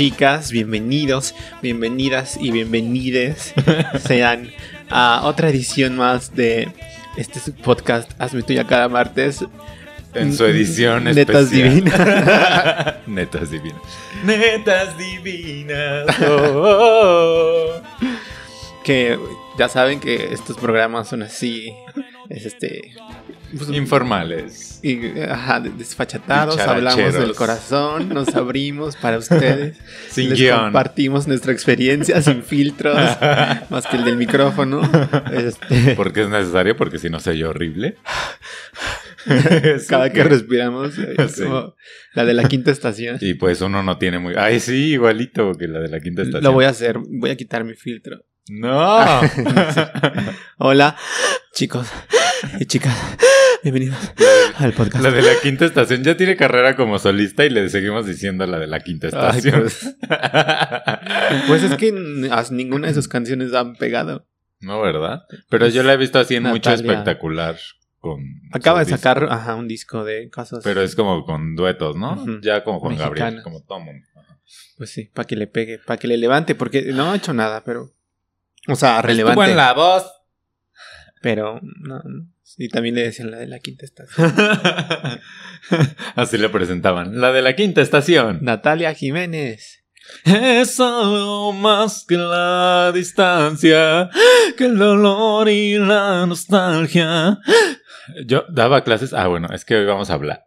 chicas, bienvenidos, bienvenidas y bienvenides sean a otra edición más de este podcast Hazme Tuya cada martes. En su edición Netas especial. divinas. Netas divinas. Netas divinas. oh, oh. Que ya saben que estos programas son así, es este... pues, Informales. y, ajá, de- desfachatados, hablamos del corazón, nos abrimos para ustedes. Sin les guion. compartimos nuestra experiencia sin filtros, más que el del micrófono. Este, Porque es necesario, porque si no se oye horrible. cada que respiramos, es Sí. como la de la quinta estación. Y pues uno no tiene muy. Ay, sí, igualito que la de la quinta estación. Lo voy a hacer, voy a quitar mi filtro. No. Hola, chicos y chicas, bienvenidos al podcast. La de la quinta estación ya tiene carrera como solista y le seguimos diciendo la de la quinta Ay, estación. pues, pues es que ninguna de sus canciones han pegado. no, ¿verdad? Pero yo la he visto así en mucho espectacular. Con Acaba de sacar ajá, un disco de cosas. Pero es como con duetos, ¿no? Ya como Juan Gabriel, Mexicanas. como todo mundo. Pues sí, para que le pegue, para que le levante, porque no ha hecho nada, pero. O sea, relevante. Estuvo en la voz. Pero no. Y también le decían la de la quinta estación. Así le presentaban. La de la quinta estación. Natalia Jiménez. Es algo más que la distancia, que el dolor y la nostalgia. Yo daba clases. Ah, bueno, es que hoy vamos a hablar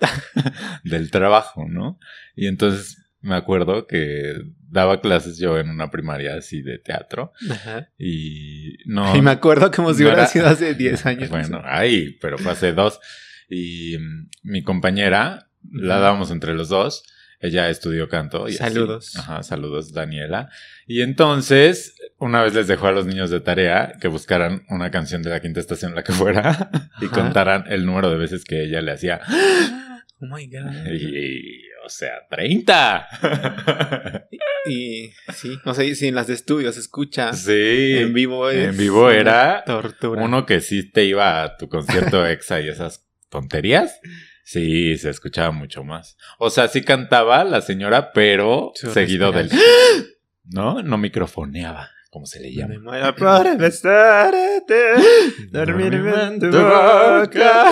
del trabajo, ¿no? Y entonces me acuerdo que daba clases yo en una primaria así de teatro Ajá. y no. Y me acuerdo como si no hubiera era- sido hace 10 años. Bueno, ay, pero fue hace dos. Y mm, mi compañera, la dábamos entre los dos. Ella estudió canto. Y así. Saludos. Ajá, saludos, Daniela. Y entonces, una vez les dejó a los niños de tarea que buscaran una canción de la quinta estación, la que fuera, y contaran el número de veces que ella le hacía. Oh my god. Y, o sea, 30. Y sí, no sé si en las de estudio se escucha. sí. En vivo es En vivo era tortura. Uno que sí te iba a tu concierto exa y esas tonterías. Sí, se escuchaba mucho más. O sea, sí cantaba la señora, pero seguido del... ¿No? No microfoneaba, como se le Me llama. muero por besarte, dormirme en tu boca.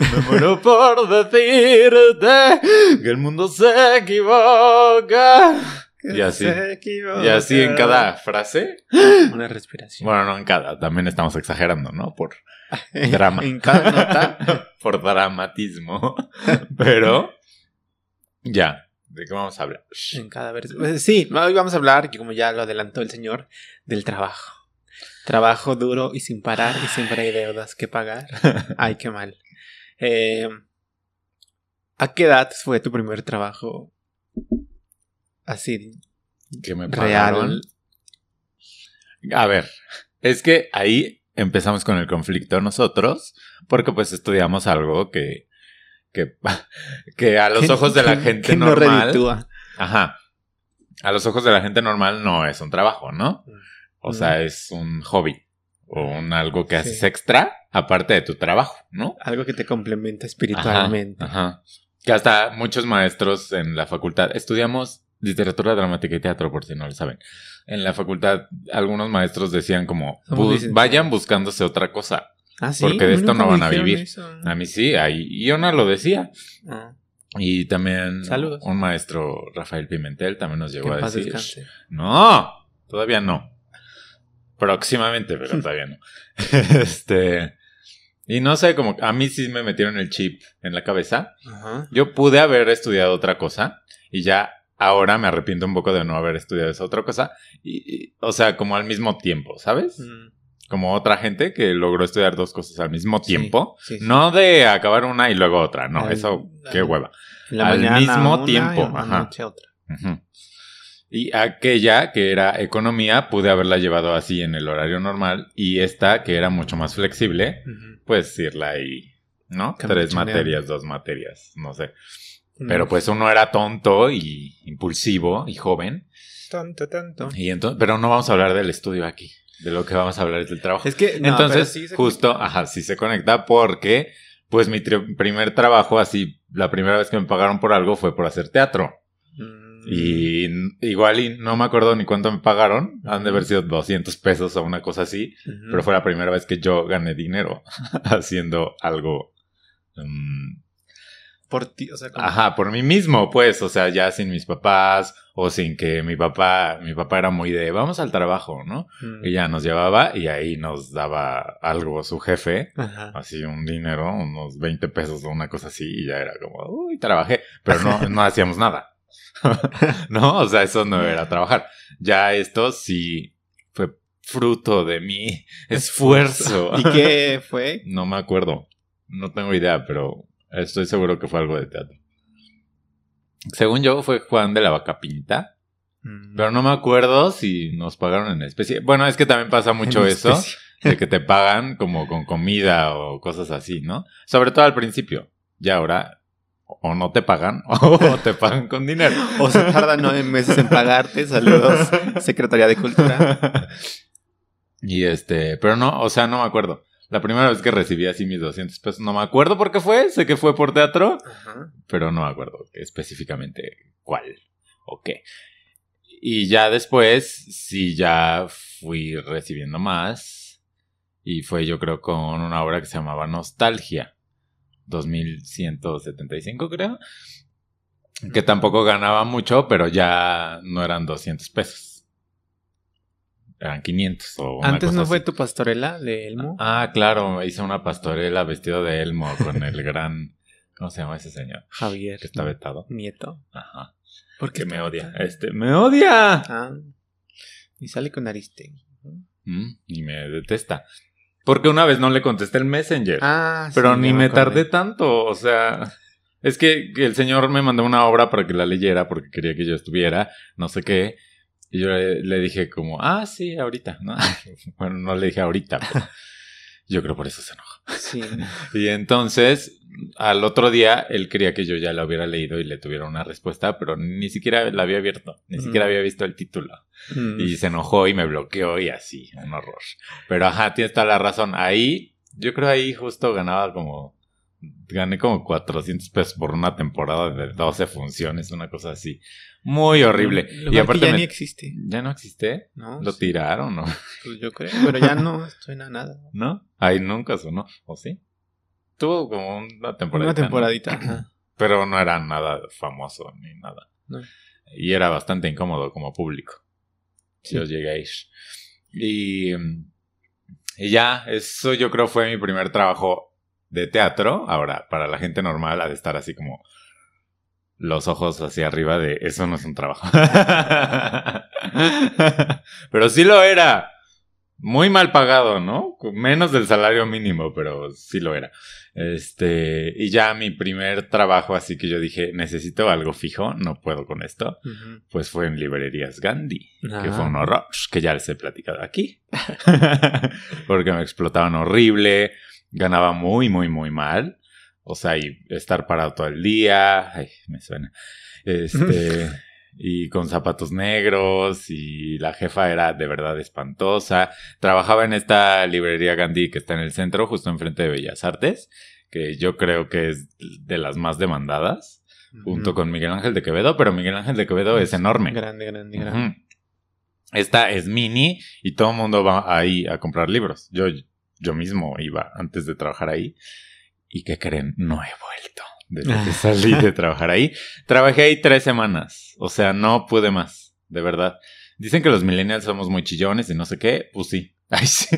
Me muero por decirte que el mundo se equivoca. Y así. Y así en cada frase. Una respiración. Bueno, no en cada, también estamos exagerando, ¿no? Por drama. en cada nota. por dramatismo. Pero ya, ¿de qué vamos a hablar? En cada versión. Pues sí, hoy vamos a hablar, que como ya lo adelantó el señor, del trabajo. Trabajo duro y sin parar y siempre hay deudas que pagar. Ay, qué mal. Eh, ¿A qué edad fue tu primer trabajo así Que me pagaron. real? A ver, es que ahí empezamos con el conflicto nosotros, porque pues estudiamos algo que que, que a los ojos de la gente que no normal, reditúa. ajá, a los ojos de la gente normal no es un trabajo, ¿no? O sea, es un hobby o un algo que haces Sí. extra aparte de tu trabajo, ¿no? Algo que te complementa espiritualmente. Ajá, Que hasta muchos maestros en la facultad estudiamos literatura dramática y teatro, por si no lo saben. En la facultad, algunos maestros decían como vayan buscándose otra cosa. Ah, sí. Porque de esto no van a vivir. eso. A mí sí, ahí Iona lo decía. Ah, Y también Saludos. un maestro, Rafael Pimentel, también nos llegó a decir. descanse. No, todavía no. Próximamente, pero todavía no. este. Y no sé, como a mí sí me metieron el chip en la cabeza. Ajá. Yo pude haber estudiado otra cosa y ya ahora me arrepiento un poco de no haber estudiado esa otra cosa. Y, y- o sea, como al mismo tiempo, ¿sabes? Mm, Como otra gente que logró estudiar dos cosas al mismo tiempo. sí, sí. No de acabar una y luego otra, no, Al- eso, qué hueva. La al mismo tiempo, ajá. otra. Y aquella que era economía, pude haberla llevado así en el horario normal. Y esta, que era mucho más flexible, pues irla ahí ¿no? Tres materias, dos materias, no sé. Mm. Pero pues uno era tonto y impulsivo y joven. Tanto, tanto. Y entonces, pero no vamos a hablar del estudio aquí. De lo que vamos a hablar es del trabajo. Es que, no, entonces, sí justo, ajá, sí se conecta porque, pues mi primer trabajo, así, la primera vez que me pagaron por algo fue por hacer teatro. Y igual y no me acuerdo ni cuánto me pagaron. Han de haber sido 200 pesos o una cosa así. Pero fue la primera vez que yo gané dinero haciendo algo. mm, Por ti, o sea, como- Ajá, por mí mismo, pues, o sea, ya sin mis papás o sin que mi papá, mi papá era muy de, vamos al trabajo, ¿no? Y ya nos llevaba y ahí nos daba algo su jefe, Ajá. así un dinero, unos 20 pesos o una cosa así, y ya era como, uy, trabajé, pero no, no hacíamos nada. no, o sea, eso no era trabajar. Ya esto sí fue fruto de mi esfuerzo. ¿Y qué fue? No me acuerdo. No tengo idea, pero estoy seguro que fue algo de teatro. Según yo, fue Juan de la Vaca Pinta. Mm. Pero no me acuerdo si nos pagaron en especie. Bueno, es que también pasa mucho eso, de que te pagan como con comida o cosas así, ¿no? Sobre todo al principio. Ya ahora, o no te pagan, o te pagan con dinero. O se tarda nueve meses en pagarte. Saludos, Secretaría de Cultura. Y este, pero no, o sea, no me acuerdo. La primera vez que recibí así mis 200 pesos, no me acuerdo por qué fue, sé que fue por teatro, Ajá. pero no me acuerdo específicamente cuál o qué. Y ya después, sí, ya fui recibiendo más. Y fue yo creo con una obra que se llamaba Nostalgia. 2175 creo. Que tampoco ganaba mucho, pero ya no eran 200 pesos. Eran 500 o una Antes cosa no fue tu pastorela de Elmo. Ah, claro, hice una pastorela vestido de Elmo con el gran... ¿Cómo se llama ese señor? Javier. Que está vetado. Nieto. Ajá. ¿Por qué Que me odia. vetado? Este, me odia. Ah. Y sale con Aristegui. Mm, y me detesta. Porque una vez no le contesté el Messenger. Ah, sí, pero ni me tardé tanto. O sea, es que, el señor me mandó una obra para que la leyera porque quería que yo estuviera, no sé qué. Y yo le, le dije como, ah, sí, ahorita. ¿no? bueno, no le dije ahorita. pero yo creo por eso se enojó. Sí. Y entonces, al otro día, él quería que yo ya la hubiera leído y le tuviera una respuesta, pero ni siquiera la había abierto, ni siquiera había visto el título. Mm. Y se enojó y me bloqueó y así, un horror. Pero ajá, tienes toda la razón. Ahí, yo creo ahí justo ganaba como, gané como 400 pesos por una temporada de 12 funciones, una cosa así. Muy horrible. Y aparte ya me- ni existe. ya no existe. ¿no? Lo Sí, tiraron, ¿no? pues yo creo, pero ya no suena nada. ¿No? Ahí nunca sonó, ¿o sí? Tuvo como una temporada. Una temporadita. Pero no era nada famoso ni nada. No. Y era bastante incómodo como público. Llegué a ir. Y, y ya, eso yo creo fue mi primer trabajo de teatro. Ahora, para la gente normal ha de estar así como los ojos hacia arriba de eso no es un trabajo. pero sí lo era. Muy mal pagado, ¿no? Menos del salario mínimo, pero sí lo era. Este, y ya mi primer trabajo, así que yo dije, necesito algo fijo, no puedo con esto, pues fue en Librerías Gandhi, que Ah. fue un horror, que ya les he platicado aquí. Porque me explotaban horrible, ganaba muy, muy, muy mal. O sea, y estar parado todo el día, ay, me suena. Este, y con zapatos negros, y la jefa era de verdad espantosa. Trabajaba en esta librería Gandhi que está en el centro, justo enfrente de Bellas Artes, que yo creo que es de las más demandadas, junto con Miguel Ángel de Quevedo, pero Miguel Ángel de Quevedo es enorme. Grande, grande, grande. Esta es mini y todo el mundo va ahí a comprar libros. Yo, yo mismo iba antes de trabajar ahí. ¿Y qué creen? No he vuelto desde que salí de trabajar ahí. Trabajé ahí tres semanas. O sea, no pude más. De verdad. Dicen que los millennials somos muy chillones y no sé qué. Pues sí. Ay, sí.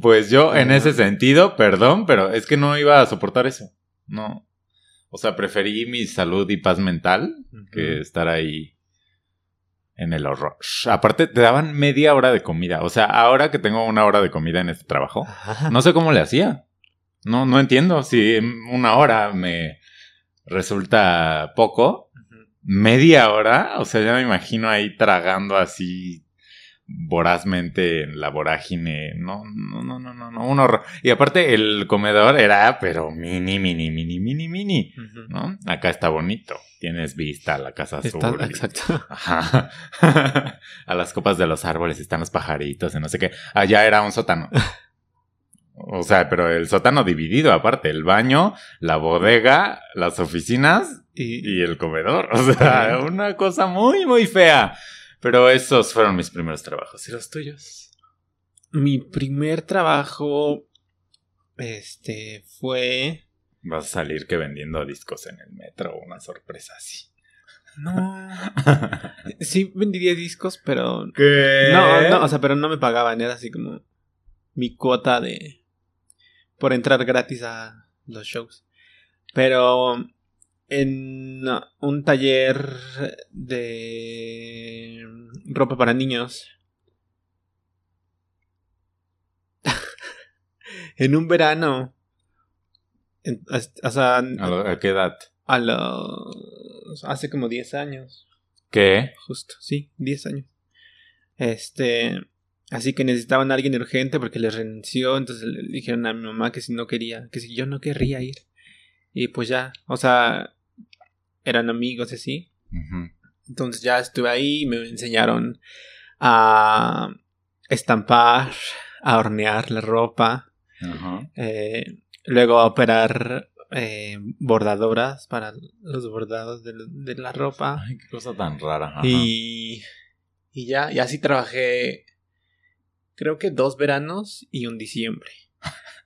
Pues yo, en ese sentido, perdón, pero es que no iba a soportar eso. No. O sea, preferí mi salud y paz mental que estar ahí en el horror. Aparte, te daban media hora de comida. O sea, ahora que tengo una hora de comida en este trabajo, no sé cómo le hacía. No, no entiendo. Si una hora me resulta poco, media hora, o sea, ya me imagino ahí tragando así vorazmente en la vorágine. No, no, no, no, no, no, un horror. Y aparte el comedor era, pero mini, mini, mini, mini, mini. ¿no? Acá está bonito. Tienes vista a la casa azul. Está- y- exacto. Ajá. a las copas de los árboles están los pajaritos y no sé qué. Allá era un sótano. O sea, pero el sótano dividido aparte, el baño, la bodega, las oficinas Y, y el comedor. O sea, una cosa muy, muy fea. Pero esos fueron mis primeros trabajos. ¿Y los tuyos? mi primer trabajo, este, fue... Vas a salir que vendiendo discos en el metro, una sorpresa así. No. Sí, vendía discos, pero... ¿Qué? No, no, o sea, pero no me pagaban, era así como mi cuota de... por entrar gratis a los shows. Pero en un taller de ropa para niños. en un verano. en- o sea, ¿A, lo- a qué edad? a los... hace como 10 años. ¿Qué? Justo, sí, 10 años. Este, así que necesitaban a alguien urgente porque les renunció, entonces le dijeron a mi mamá que si no quería, que si yo no querría ir. Y pues ya, o sea, eran amigos así. Entonces ya estuve ahí, me enseñaron a estampar, a hornear la ropa, eh, luego a operar eh, bordadoras para los bordados de, de la ropa. Ay, qué cosa tan rara. Ajá. Y, y ya, y así trabajé, creo que dos veranos y un diciembre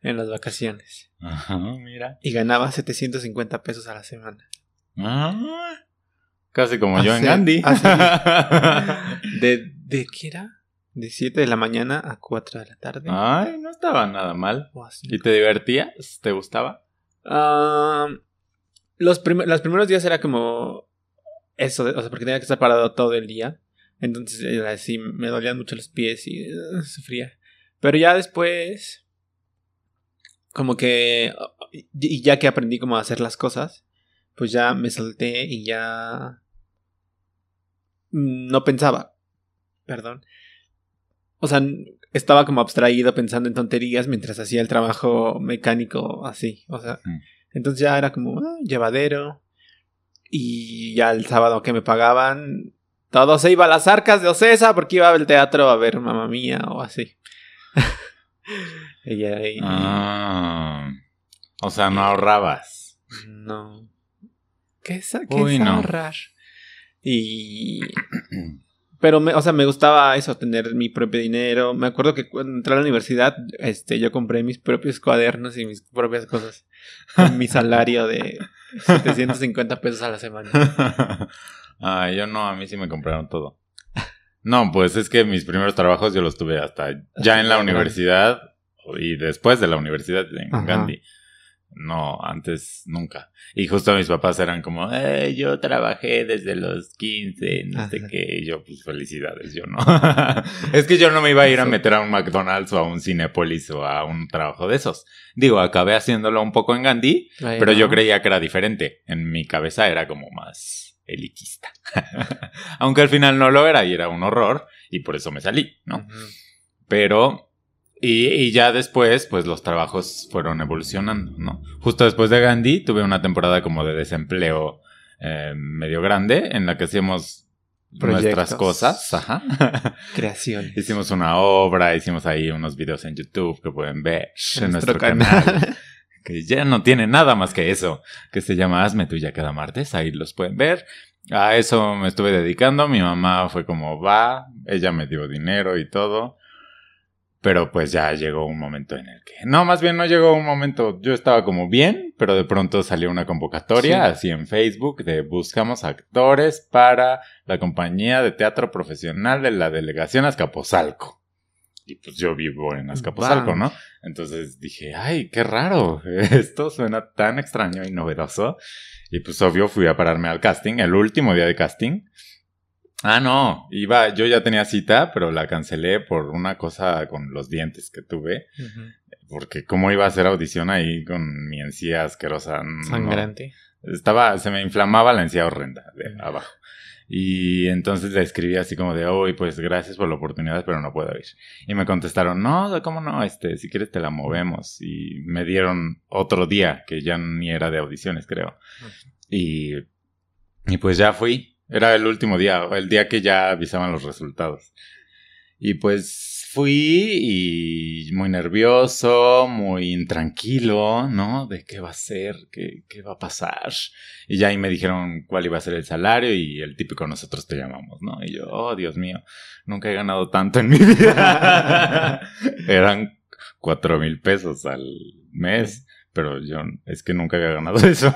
en las vacaciones. Ajá, mira. Y ganaba 750 pesos a la semana. Ah, casi como yo en Hace- Gandhi. ¿De, de qué era? De 7 de la mañana a 4 de la tarde. Ay, no estaba nada mal. ¿Y te divertías? ¿Te gustaba? Ah, los, prim- los primeros días era como eso, de- o sea, porque tenía que estar parado todo el día. Entonces era así, me dolían mucho los pies y uh, sufría. Pero ya después, como que, y ya que aprendí cómo hacer las cosas, pues ya me solté y ya no pensaba. Perdón. O sea, estaba como abstraído pensando en tonterías mientras hacía el trabajo mecánico así. O sea, entonces ya era como ah, llevadero. Y ya el sábado que me pagaban, todo se iba a las arcas de Ocesa porque iba al teatro a ver mamá mía o así. Ah, o sea, no ahorrabas. no. ¿Qué es, qué Uy, es no. ahorrar? Y. Pero, me, o sea, me gustaba eso, tener mi propio dinero. Me acuerdo que cuando entré a la universidad, este, yo compré mis propios cuadernos y mis propias cosas. Con mi salario de 750 pesos a la semana. ah, yo no, a mí sí me compraron todo. No, pues es que mis primeros trabajos yo los tuve hasta ya en la universidad y después de la universidad en Ajá. Gandhi. No, antes nunca. Y justo mis papás eran como, eh, yo trabajé desde los 15, no sé Ajá. qué. Y yo, pues felicidades, yo no. es que yo no me iba a ir a meter a un McDonald's o a un Cinepolis o a un trabajo de esos. Digo, acabé haciéndolo un poco en Gandhi, pero yo creía que era diferente. En mi cabeza era como más elitista. Aunque al final no lo era y era un horror y por eso me salí, ¿no? Pero... Y, y ya después, pues los trabajos fueron evolucionando, ¿no? Justo después de Gandhi tuve una temporada como de desempleo eh, medio grande en la que hacíamos nuestras cosas, ajá. Creaciones. hicimos una obra, hicimos ahí unos videos en YouTube que pueden ver en En nuestro, canal que ya no tiene nada más que eso, que se llama Hazme tuya cada martes, ahí los pueden ver. A eso me estuve dedicando, mi mamá fue como va, ella me dio dinero y todo, pero pues ya llegó un momento en el que, no, más bien no llegó un momento, yo estaba como bien, pero de pronto salió una convocatoria Sí. así en Facebook de buscamos actores para la compañía de teatro profesional de la delegación Azcapotzalco. Y pues yo vivo en Azcapotzalco, Wow. ¿no? Entonces dije, ay, qué raro, esto suena tan extraño y novedoso. Y pues obvio fui a pararme al casting, el último día de casting. Ah, no, iba, yo ya tenía cita, pero la cancelé por una cosa con los dientes que tuve. Porque cómo iba a hacer audición ahí con mi encía asquerosa. No. Sangrante. Estaba, se me inflamaba la encía horrenda de abajo. Y entonces le escribí así como de, uy, pues gracias por la oportunidad, pero no puedo ir. Y me contestaron, no, ¿cómo no? Este, si quieres te la movemos. Y me dieron otro día, que ya ni era de audiciones, creo. Y, y pues ya fui. Era el último día, el día que ya avisaban los resultados. Y pues fui y muy nervioso, muy intranquilo, ¿no? De qué va a ser, qué, qué va a pasar. Y ya ahí me dijeron cuál iba a ser el salario y el típico nosotros te llamamos, ¿no? Y yo, oh, Dios mío, nunca he ganado tanto en mi vida. Eran cuatro mil pesos al mes pero yo es que nunca había ganado eso.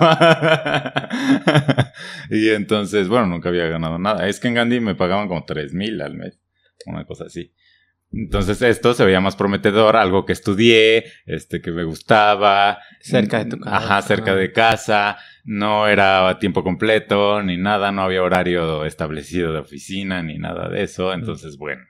y entonces, bueno, nunca había ganado nada. Es que en Gandhi me pagaban como tres mil al mes una cosa así. Entonces esto se veía más prometedor, algo que estudié, este que me gustaba. Cerca de tu casa. Ajá, cerca de casa. No era a tiempo completo, ni nada, no había horario establecido de oficina, ni nada de eso. Entonces, bueno,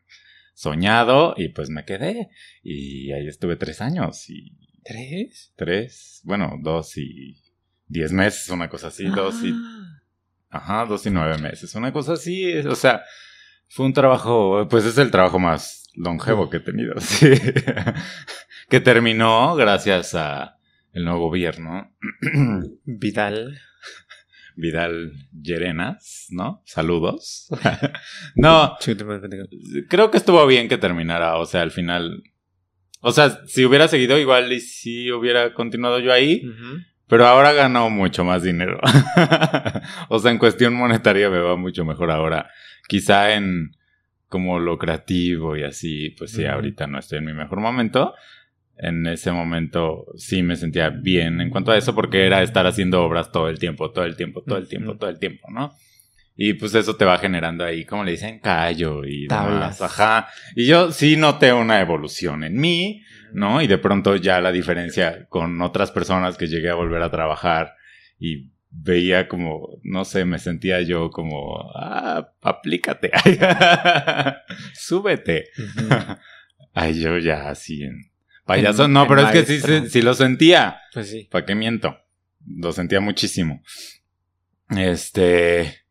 soñado y pues me quedé. Y ahí estuve tres años. Y... ¿Tres? Tres, bueno, dos y diez meses, una cosa así, dos y... Ah. Ajá, dos y nueve meses, una cosa así, o sea, fue un trabajo, pues es el trabajo más longevo que he tenido, sí. que terminó gracias a el nuevo gobierno. Vidal. Vidal Llerenas, ¿no? Saludos. no, creo que estuvo bien que terminara, o sea, al final... O sea, si hubiera seguido igual y si hubiera continuado yo ahí, pero ahora gano mucho más dinero. o sea, en cuestión monetaria me va mucho mejor ahora quizá en como lo creativo y así, pues sí, ahorita no estoy en mi mejor momento. En ese momento sí me sentía bien en cuanto a eso porque era estar haciendo obras todo el tiempo, todo el tiempo, todo el tiempo, todo el tiempo, ¿no? Y pues eso te va generando ahí, como le dicen, callo y Tablas. ajá. Y yo sí noté una evolución en mí, ¿no? Y de pronto ya la diferencia con otras personas que llegué a volver a trabajar y veía como, no sé, me sentía yo como, ah, aplícate, súbete. Ay, yo ya así en payaso. En- no, en pero es que sí, sí, sí lo sentía. Pues sí. ¿Para qué miento? Lo sentía muchísimo. Este.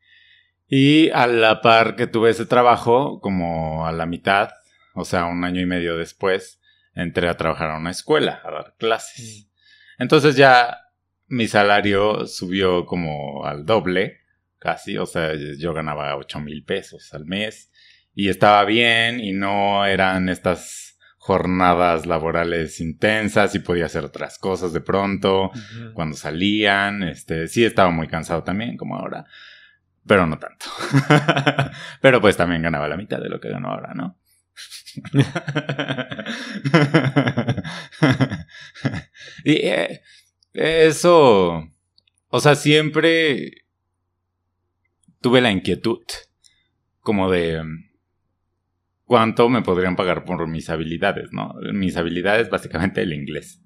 Y a la par que tuve ese trabajo, como a la mitad, o sea, un año y medio después, entré a trabajar a una escuela, a dar clases. Entonces ya mi salario subió como al doble, casi, o sea, yo ganaba 8 mil pesos al mes y estaba bien y no eran estas jornadas laborales intensas y podía hacer otras cosas de pronto cuando salían, este, sí estaba muy cansado también como ahora, pero no tanto. pero pues también ganaba la mitad de lo que gano ahora, ¿no? y eh, eso, o sea, siempre tuve la inquietud como de mm, cuánto me podrían pagar por mis habilidades, ¿no? Mis habilidades básicamente el inglés.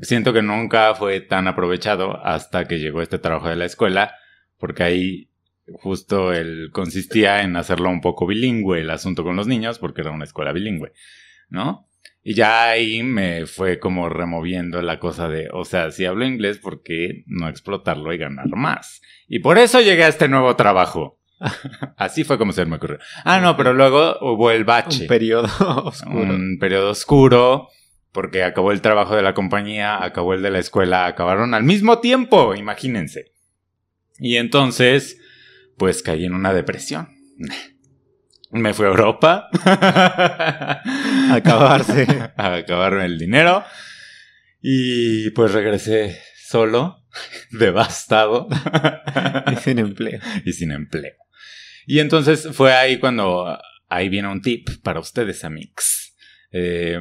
Siento que nunca fue tan aprovechado hasta que llegó este trabajo de la escuela, porque ahí justo el consistía en hacerlo un poco bilingüe el asunto con los niños, porque era una escuela bilingüe, ¿no? Y ya ahí me fue como removiendo la cosa de, o sea, si hablo inglés, ¿por qué no explotarlo y ganar más? Y por eso llegué a este nuevo trabajo. Así fue como se me ocurrió. Ah, no, pero luego hubo el bache Un periodo oscuro. un periodo oscuro, porque acabó el trabajo de la compañía, acabó el de la escuela, acabaron al mismo tiempo, imagínense. Y entonces, pues caí en una depresión. Me fui a Europa. a acabarse. A acabarme el dinero. Y pues regresé solo, devastado y sin empleo. y sin empleo. Y entonces fue ahí cuando ahí viene un tip para ustedes, amigos. Eh,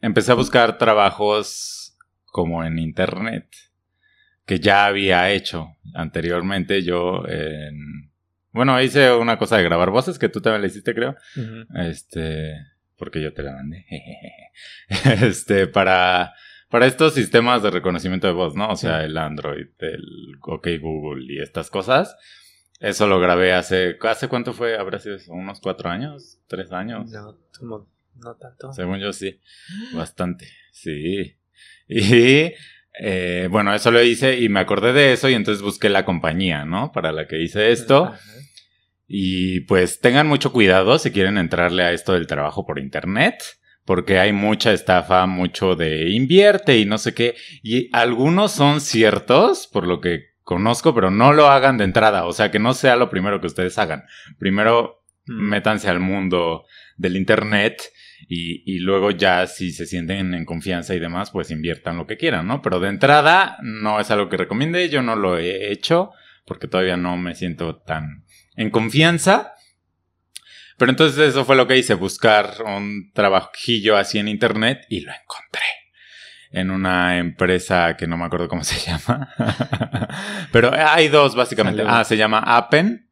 empecé a buscar trabajos como en internet que ya había hecho anteriormente yo en... Bueno, hice una cosa de grabar voces que tú también la hiciste, creo. Este, porque yo te la mandé. este, para, para estos sistemas de reconocimiento de voz, ¿no? O sea, Sí. el Android, el OK Google y estas cosas. Eso lo grabé hace, ¿hace cuánto fue? ¿Habrá sido eso? unos cuatro años? ¿Tres años? No, como- no tanto. Según yo sí, bastante, sí. Y eh, bueno, eso lo hice y me acordé de eso y entonces busqué la compañía, ¿no? Para la que hice esto. Ajá. Y pues tengan mucho cuidado si quieren entrarle a esto del trabajo por internet, porque hay mucha estafa, mucho de invierte y no sé qué. Y algunos son ciertos, por lo que conozco, pero no lo hagan de entrada. O sea, que no sea lo primero que ustedes hagan. Primero Mm. métanse al mundo del internet y, y luego ya si se sienten en confianza y demás, pues inviertan lo que quieran, ¿no? Pero de entrada no es algo que recomiende, yo no lo he hecho porque todavía no me siento tan en confianza. Pero entonces eso fue lo que hice, buscar un trabajillo así en internet y lo encontré. En una empresa que no me acuerdo cómo se llama. Pero hay dos básicamente. Salud. Ah, se llama Appen.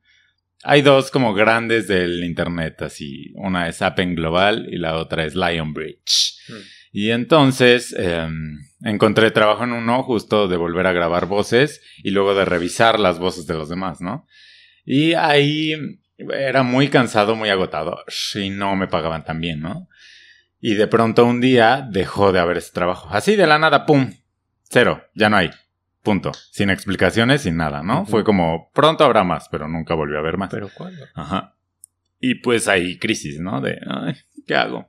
Hay dos como grandes del internet, así. Una es Appen Global y la otra es Lionbridge. Mm. Y entonces eh, encontré trabajo en uno justo de volver a grabar voces y luego de revisar las voces de los demás, ¿no? Y ahí era muy cansado, muy agotado y no me pagaban tan bien, ¿no? Y de pronto un día dejó de haber ese trabajo. Así de la nada, ¡pum! Cero, ya no hay. Punto. Sin explicaciones, sin nada, ¿no? Fue como, pronto habrá más, pero nunca volvió a haber más. ¿Pero cuándo? Ajá. Y pues hay crisis, ¿no? De, ay, ¿qué hago?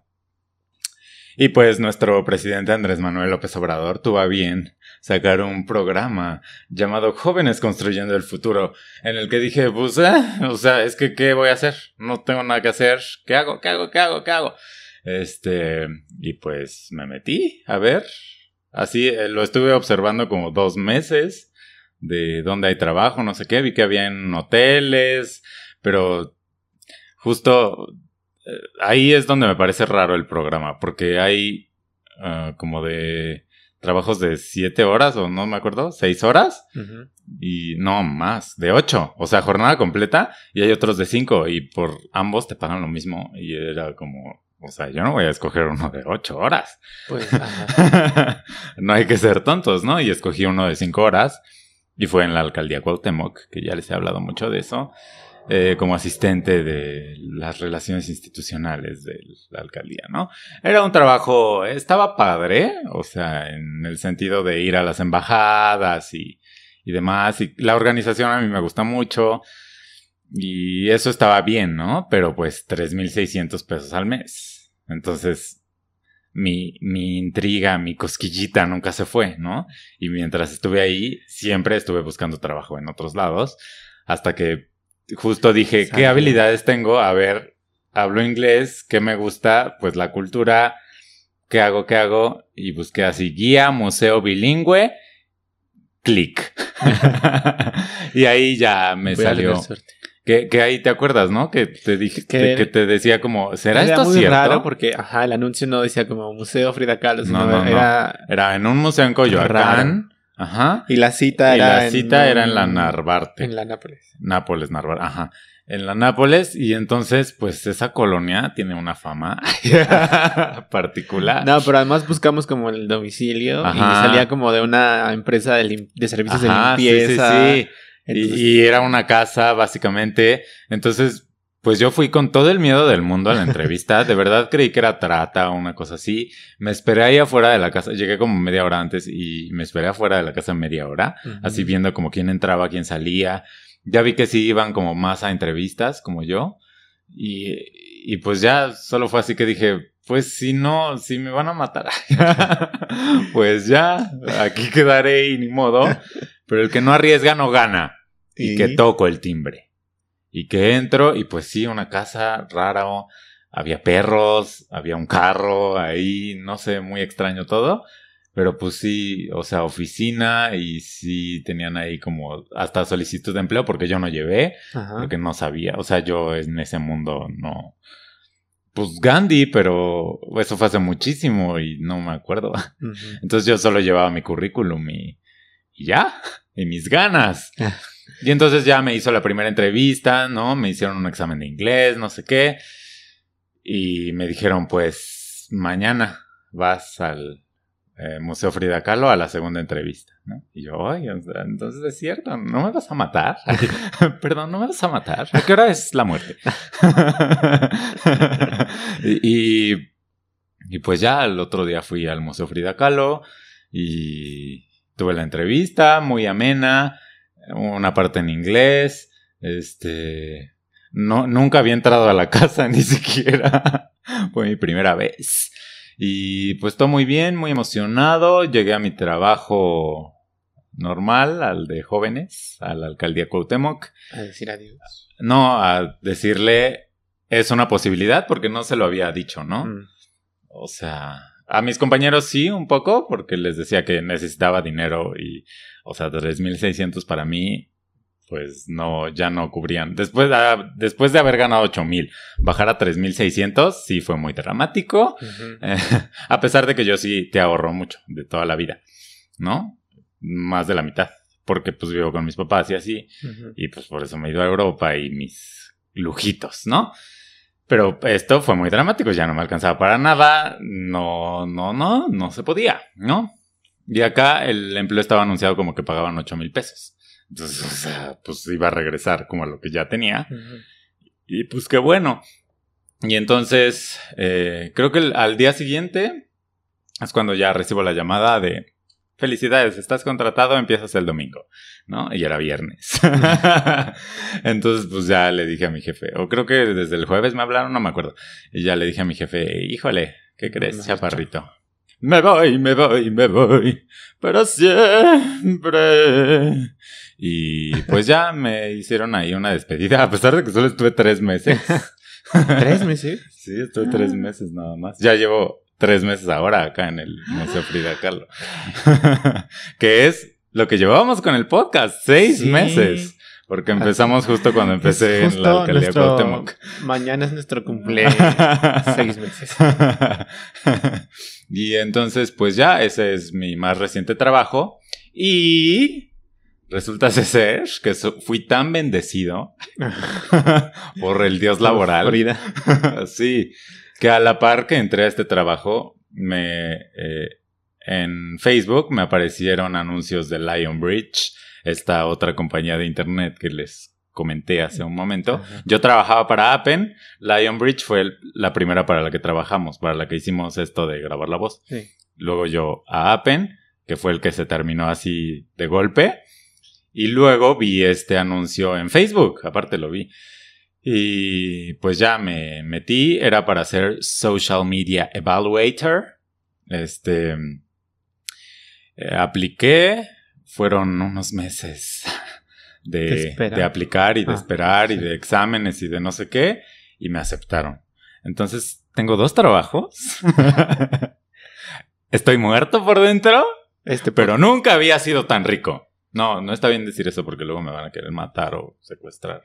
Y pues nuestro presidente Andrés Manuel López Obrador tuvo a bien sacar un programa llamado Jóvenes Construyendo el Futuro, en el que dije, pues, eh, o sea, es que, ¿qué voy a hacer? No tengo nada que hacer. ¿Qué hago? ¿Qué hago? ¿Qué hago? ¿Qué hago? Este, y pues me metí a ver. Así eh, lo estuve observando como dos meses de dónde hay trabajo, no sé qué. Vi que había en hoteles, pero justo ahí es donde me parece raro el programa, porque hay ah, como de trabajos de siete horas o no me acuerdo, seis horas y no más, de ocho, o sea, jornada completa y hay otros de cinco y por ambos te pagan lo mismo y era como, o sea, yo no voy a escoger uno de ocho horas. Pues, ajá. no hay que ser tontos, ¿no? Y escogí uno de cinco horas y fue en la alcaldía Cuauhtémoc, que ya les he hablado mucho de eso, eh, como asistente de las relaciones institucionales de la alcaldía, ¿no? Era un trabajo, estaba padre, o sea, en el sentido de ir a las embajadas y, y demás, y la organización a mí me gusta mucho. Y eso estaba bien, ¿no? Pero pues 3.600 pesos al mes. Entonces, mi, mi intriga, mi cosquillita nunca se fue, ¿no? Y mientras estuve ahí, siempre estuve buscando trabajo en otros lados. Hasta que justo dije, ¿qué habilidades tengo? A ver, hablo inglés, ¿qué me gusta? Pues la cultura, ¿qué hago? ¿Qué hago? Y busqué así, guía, museo bilingüe, clic. y ahí ya me Voy salió. Que, que ahí te acuerdas, ¿no? Que te dije Que- que, te decía como, ¿será Era esto muy cierto? raro porque, ajá, el anuncio no decía como Museo Frida Kahlo, sino No, no, no. era... Era en un museo en Coyoacán. Ajá. Y la cita Y era la cita era en la Narvarte. En la Nápoles. Nápoles, Narvarte. Ajá. En la Nápoles. Y entonces, pues esa colonia tiene una fama particular. No, pero además buscamos como el domicilio Ajá. y salía como de una empresa de, de servicios Ajá, de sí, sí, limpieza. sí. Entonces- Y, y era una casa, básicamente. Entonces, pues yo fui con todo el miedo del mundo a la entrevista. De verdad creí que era trata o una cosa así. Me esperé ahí afuera de la casa. Llegué como media hora antes y me esperé afuera de la casa media hora. Así viendo como quién entraba, quién salía. Ya vi que sí iban como más a entrevistas, como yo. Y, y pues ya solo fue así que dije, pues si no, si me van a matar, pues ya, aquí quedaré y ni modo. Pero el que no arriesga no gana. Y, Y- que toco el timbre. Y que entro y pues sí, una casa rara. Había perros, había un carro ahí, no sé, muy extraño todo. Pero pues sí, o sea, oficina y sí tenían ahí como hasta solicitud de empleo porque yo no llevé, Ajá. porque no sabía. O sea, yo en ese mundo no. Pues Gandhi, pero eso fue hace muchísimo y no me acuerdo. Ujú. Entonces yo solo llevaba mi currículum y, y ya, y mis ganas. Y entonces ya me hizo la primera entrevista, ¿no? Me hicieron un examen de inglés, no sé qué. Y me dijeron, pues, mañana vas al eh, Museo Frida Kahlo a la segunda entrevista, ¿no? Y yo, ay, o sea, entonces es cierto, ¿no me vas a matar? Perdón, ¿no me vas a matar? ¿A qué hora es la muerte? y, y, y pues ya el otro día fui al Museo Frida Kahlo y tuve la entrevista, muy amena, una parte en inglés, este, no, nunca había entrado a la casa ni siquiera, fue mi primera vez. Y pues todo muy bien, muy emocionado, llegué a mi trabajo normal, al de jóvenes, a la alcaldía Cuauhtémoc. A decir adiós. No, a decirle, es una posibilidad porque no se lo había dicho, ¿no? Mm. O sea, a mis compañeros sí, un poco, porque les decía que necesitaba dinero y, o sea, 3.600 para mí, pues no, ya no cubrían. Después, de- después de haber ganado 8.000, bajar a 3.600 sí fue muy dramático, eh, a pesar de que yo sí te ahorro mucho de toda la vida, ¿no? Más de la mitad, porque pues vivo con mis papás y así. Y pues por eso me he ido a Europa y mis lujitos, ¿no? Pero esto fue muy dramático, ya no me alcanzaba para nada, no, no, no, no se podía, ¿no? Y acá el empleo estaba anunciado como que pagaban 8 mil pesos. Entonces, o sea, pues iba a regresar como a lo que ya tenía. Y pues qué bueno. Y entonces, eh, creo que el- al día siguiente es cuando ya recibo la llamada de felicidades, estás contratado, empiezas el domingo, ¿no? Y era viernes. entonces, pues ya le dije a mi jefe, o creo que desde el jueves me hablaron, no me acuerdo. Y ya le dije a mi jefe, híjole, ¿qué crees, chaparrito? Me voy, me voy, me voy, para siempre. Y pues ya me hicieron ahí una despedida, a pesar de que solo estuve tres meses. ¿Tres meses? Sí, estuve tres meses nada más. Ya llevo tres meses ahora acá en el Museo Frida Kahlo. que es lo que llevábamos con el podcast, seis Sí. meses. Porque empezamos justo cuando empecé en la alcaldía nuestro- Cuauhtémoc. Mañana es nuestro cumpleaños. Seis meses. y entonces, pues ya, ese es mi más reciente trabajo. Y resulta ser que so- fui tan bendecido por el dios laboral. Frida. sí, que a la par que entré a este trabajo, me eh, en Facebook me aparecieron anuncios de Lionbridge, esta otra compañía de internet que les comenté hace un momento. Yo trabajaba para Appen, Lionbridge fue el- la primera para la que trabajamos, para la que hicimos esto de grabar la voz. Sí. Luego yo a Appen, que fue el que se terminó así de golpe. Y luego vi este anuncio en Facebook, aparte lo vi. Y pues ya me metí, era para ser Social Media Evaluator. Este... eh, apliqué, fueron unos meses De aplicar y de Ah, esperar y de exámenes y de no sé qué, y me aceptaron. Entonces, tengo dos trabajos. Estoy muerto por dentro, Este, pero nunca había sido tan rico. No, no está bien decir eso porque luego me van a querer matar o secuestrar.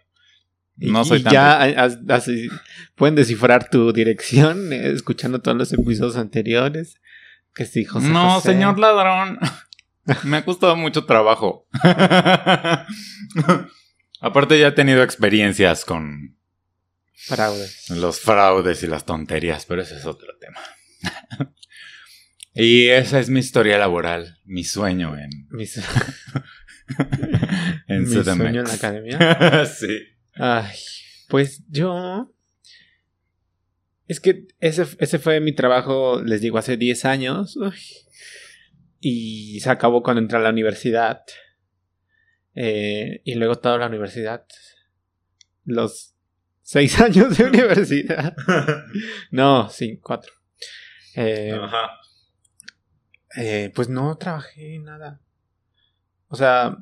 No soy y tan ya has- así pueden descifrar tu dirección eh, escuchando todos los episodios anteriores. Que sí, José. no, José. señor ladrón. Me ha costado mucho trabajo. Aparte ya he tenido experiencias con Fraudes. los fraudes y las tonterías, pero ese es otro tema. y esa es mi historia laboral, mi sueño en, Mis, en mi sueño en la academia. sí. Ay, pues yo. Es que ese, ese fue mi trabajo, les digo, hace 10 años. Uy. Y se acabó cuando entré a la universidad. Eh, y luego toda la universidad. Los 6 años de universidad. No, sí, 4. Ajá. pues no trabajé en nada. O sea,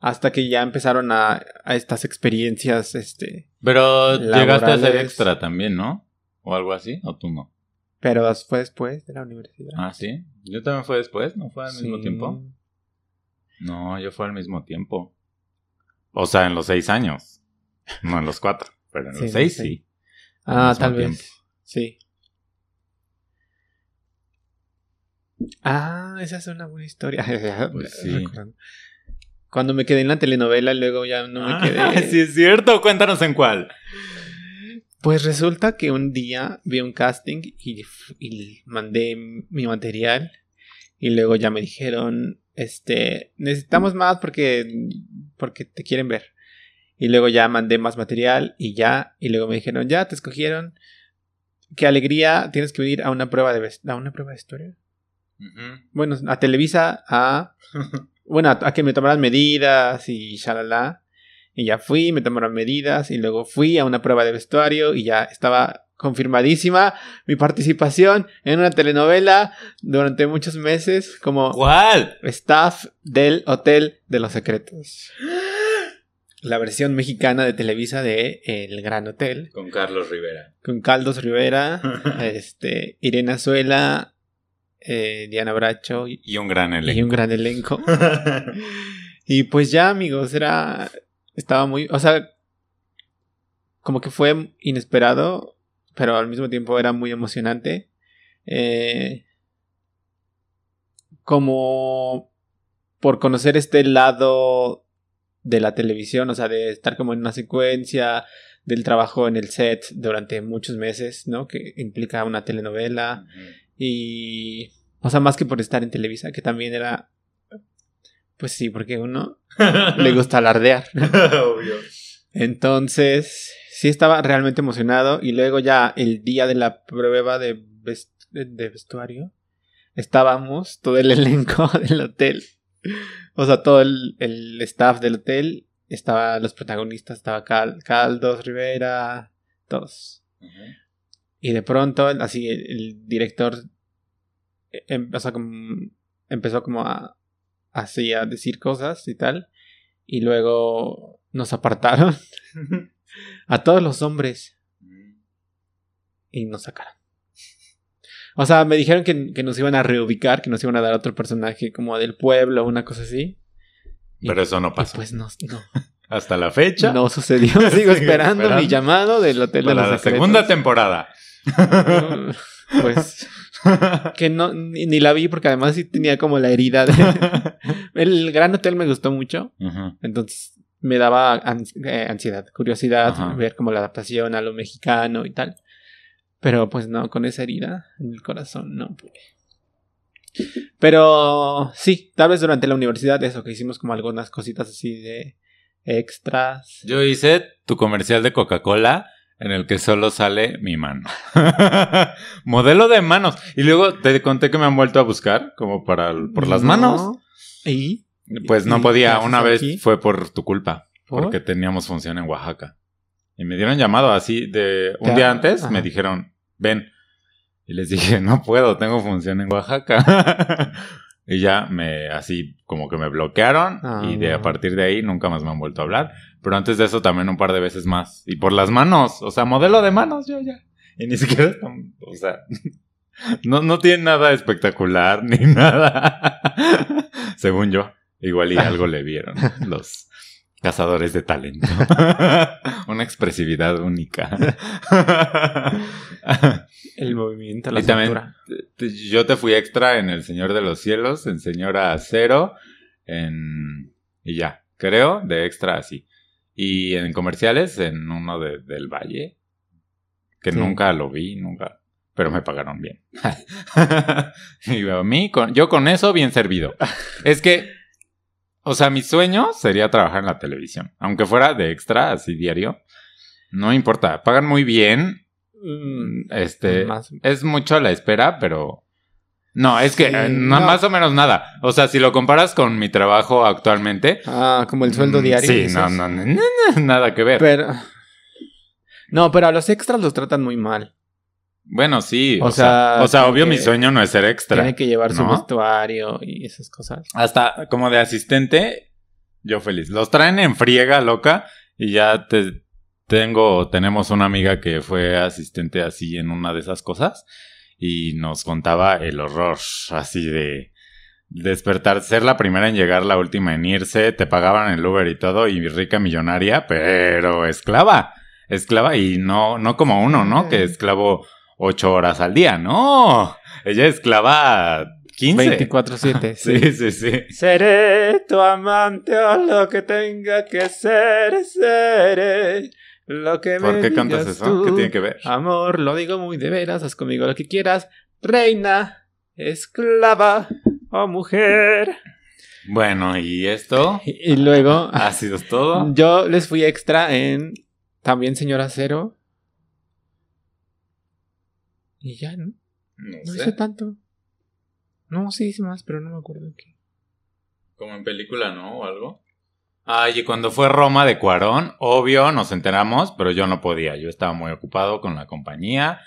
hasta que ya empezaron a, a estas experiencias, este, Pero llegaste a Laborales. extra también, ¿no? O algo así, o tú no. pero fue después de la universidad. Ah, sí. Yo también fue después, ¿no fue al mismo tiempo? No, yo fue al mismo tiempo. O sea, en los seis años. No en los cuatro, pero en Sí, los seis sí. Ah, tal tiempo. vez. Sí. Ah, esa es una buena historia. Pues sí. Cuando me quedé en la telenovela, luego ya no me Ah, quedé. sí es cierto, cuéntanos en cuál. Pues resulta que un día vi un casting y, y mandé mi material y luego ya me dijeron, este, necesitamos más porque, porque te quieren ver. Y luego ya mandé más material y ya, y luego me dijeron, ya te escogieron. Qué alegría, tienes que venir a una prueba de a una prueba de historia. Ujú. bueno, a Televisa a, bueno, a, a que me tomaran medidas y shalala. Y ya fui, me tomaron medidas y luego fui a una prueba de vestuario y ya estaba confirmadísima mi participación en una telenovela durante muchos meses como ¿Cuál? staff del Hotel de los Secretos. La versión mexicana de Televisa de El Gran Hotel Con Carlos Rivera. con Caldos Rivera, este, Irene Azuela, eh, Diana Bracho y, Y un gran y elenco. un gran elenco. Y pues ya, amigos, era. Estaba muy. O sea. Como que fue inesperado. Pero al mismo tiempo era muy emocionante. Eh, como. Por conocer este lado de la televisión. O sea, de estar como en una secuencia. Del trabajo en el set durante muchos meses, ¿no? Que implica una telenovela. Y. O sea, más que por estar en Televisa, que también era. Pues sí, porque uno le gusta alardear. Obvio. Entonces, sí estaba realmente emocionado. Y luego ya el día de la prueba de, ves- de- vestuario, estábamos todo el elenco del hotel. O sea, todo el, el staff del hotel. Estaba los protagonistas, estaba Cal- Caldos, Rivera, todos. Y de pronto, así, el, director eh, em- o sea, como- empezó como a, así a decir cosas y tal. Y luego nos apartaron a todos los hombres y nos sacaron. O sea, me dijeron que, que nos iban a reubicar, que nos iban a dar otro personaje como del pueblo, una cosa así. Y- Pero eso no pasó. pues no, no, Hasta la fecha. no sucedió. Sigo Sigo esperando, mi llamado del Hotel de para los la Secretos. segunda temporada. Pues que no ni, la vi porque además sí tenía como la herida de el Gran Hotel me gustó mucho. Entonces me daba ans- eh, ansiedad curiosidad ver como la adaptación a lo mexicano y tal. Pero pues no con esa herida en el corazón no pude. Pero sí tal vez durante la universidad eso que hicimos como algunas cositas así de extras. Yo hice tu comercial de Coca-Cola en el que solo sale mi mano. Modelo de manos. Y luego te conté que me han vuelto a buscar como para por las No. manos. y Pues no ¿Y qué podía. Una vez aquí? fue por tu culpa. ¿Por? Porque teníamos función en Oaxaca. Y me dieron llamado así de un día antes. ajá. Me dijeron, ven. Y les dije, no puedo, tengo función en Oaxaca. y ya me, así como que me bloquearon. Ah, y de a partir de ahí nunca más me han vuelto a hablar. Pero antes de eso también un par de veces más. Y por las manos. O sea, modelo de manos, yo ya. Y ni siquiera o sea, no, no tiene nada espectacular ni nada. Según yo. Igual y algo le vieron los cazadores de talento. Una expresividad única. el movimiento la Y también- Yo te fui extra en El Señor de los Cielos, en Señora Cero, en... Y ya, creo, de extra así. Y en comerciales, en uno de, del Valle, que Sí. nunca lo vi, nunca, pero me pagaron bien. y a mí, con, yo con eso bien servido. es que, o sea, mi sueño sería trabajar en la televisión, aunque fuera de extra, así diario. No importa, pagan muy bien. Mm, Este, Más- es mucho la espera, pero. No, es que Sí, eh, no, más o menos nada. O sea, si lo comparas con mi trabajo actualmente. Ah, como el sueldo mm, diario. Sí, no, no, no, no, no, nada que ver. Pero. No, pero a los extras los tratan muy mal. bueno, sí. O O, sea, sea, o sea, obvio mi sueño no es ser extra. Tiene que llevar su vestuario y esas cosas. Hasta como de asistente, yo feliz. Los traen en friega, loca, y ya te tengo, tenemos una amiga que fue asistente así en una de esas cosas y nos contaba el horror así de despertar, ser la primera en llegar, la última en irse, te pagaban el Uber y todo, y rica millonaria, pero esclava, esclava, y no, no como uno, ¿no? Que esclavo ocho horas al día, no, ella esclava 15. 24-7. Sí, sí, sí. Seré tu amante o lo que tenga que ser, seré lo que me ¿Por qué cantas eso? tú. ¿Qué tiene que ver? Amor, lo digo muy de veras, haz conmigo lo que quieras. Reina, esclava o mujer. Bueno, y esto Y, y luego ha sido todo. yo les fui extra en también Señora Cero. Y ya, ¿no? No No sé. hice tanto. No, sí hice más, pero no me acuerdo qué. Como en película, ¿no? O algo. Ay, y cuando fue Roma de Cuarón, obvio, nos enteramos, pero yo no podía. Yo estaba muy ocupado con la compañía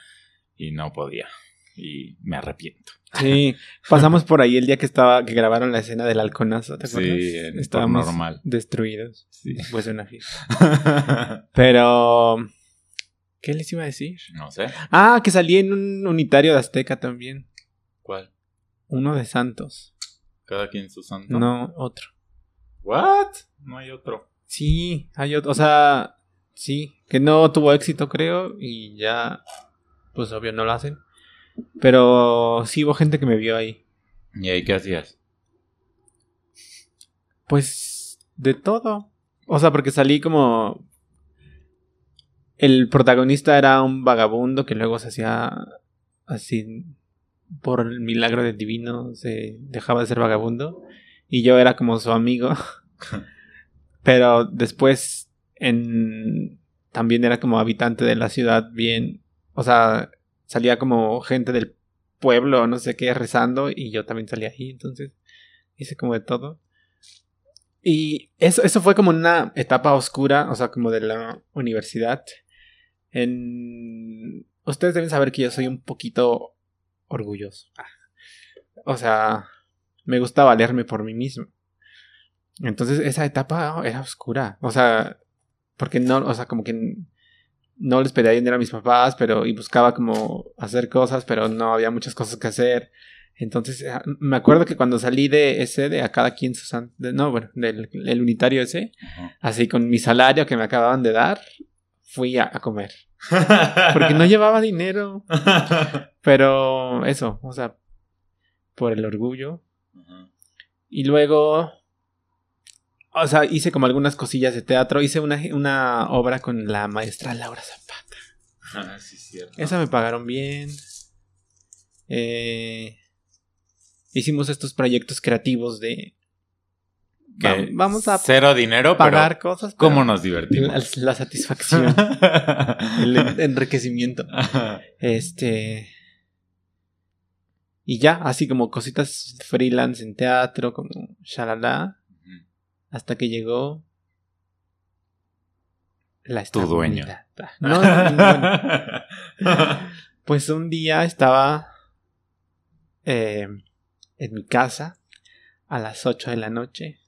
y no podía. Y me arrepiento. Sí, pasamos por ahí el día que estaba, que grabaron la escena del halconazo, ¿te Sí, acuerdas? en- Estábamos normal. destruidos. Sí, pues una fiesta. Pero, ¿qué les iba a decir? no sé. Ah, que salí en un unitario de Azteca también. ¿Cuál? Uno de Santos. Cada quien su santo. No, otro. ¿What? No hay otro. Sí, hay otro. O sea, sí, que no tuvo éxito, creo, y ya, pues obvio no lo hacen. Pero sí hubo gente que me vio ahí. ¿Y ahí qué hacías? Pues de todo. O sea, porque salí como... El protagonista era un vagabundo que luego se hacía así por el milagro del divino, se dejaba de ser vagabundo. Y yo era como su amigo. Pero después en... también era como habitante de la ciudad bien. O sea, salía como gente del pueblo, no sé qué, rezando. Y yo también salía ahí. Entonces hice como de todo. Y eso, eso fue como una etapa oscura, o sea, como de la universidad. En... Ustedes deben saber que yo soy un poquito orgulloso. Ah. O sea, me gusta valerme por mí mismo. Entonces esa etapa era oscura. O sea, porque no, o sea, como que no les pedía dinero a mis papás, pero y buscaba como hacer cosas, pero no había muchas cosas que hacer. Entonces, ah, me acuerdo que cuando salí de ese, de a cada quien su san- de- no, bueno, del el unitario ese, Ajá. así con mi salario que me acababan de dar, fui a, a comer. Porque no llevaba dinero. Pero eso, o sea, por el orgullo. Y luego, o sea, hice como algunas cosillas de teatro. Hice una, una obra con la maestra Laura Zapata. Ah, sí, cierto. Esa me pagaron bien. Eh, hicimos estos proyectos creativos de... Que Va- vamos a Cero dinero, pagar pero cosas. ¿cómo nos divertimos? La, la satisfacción, el en- enriquecimiento. Este... Y ya, así como cositas freelance en teatro, como shalala, hasta que llegó la Tu dueño. estabilidad. No, bueno, pues un día estaba eh, en mi casa a las 8 de la noche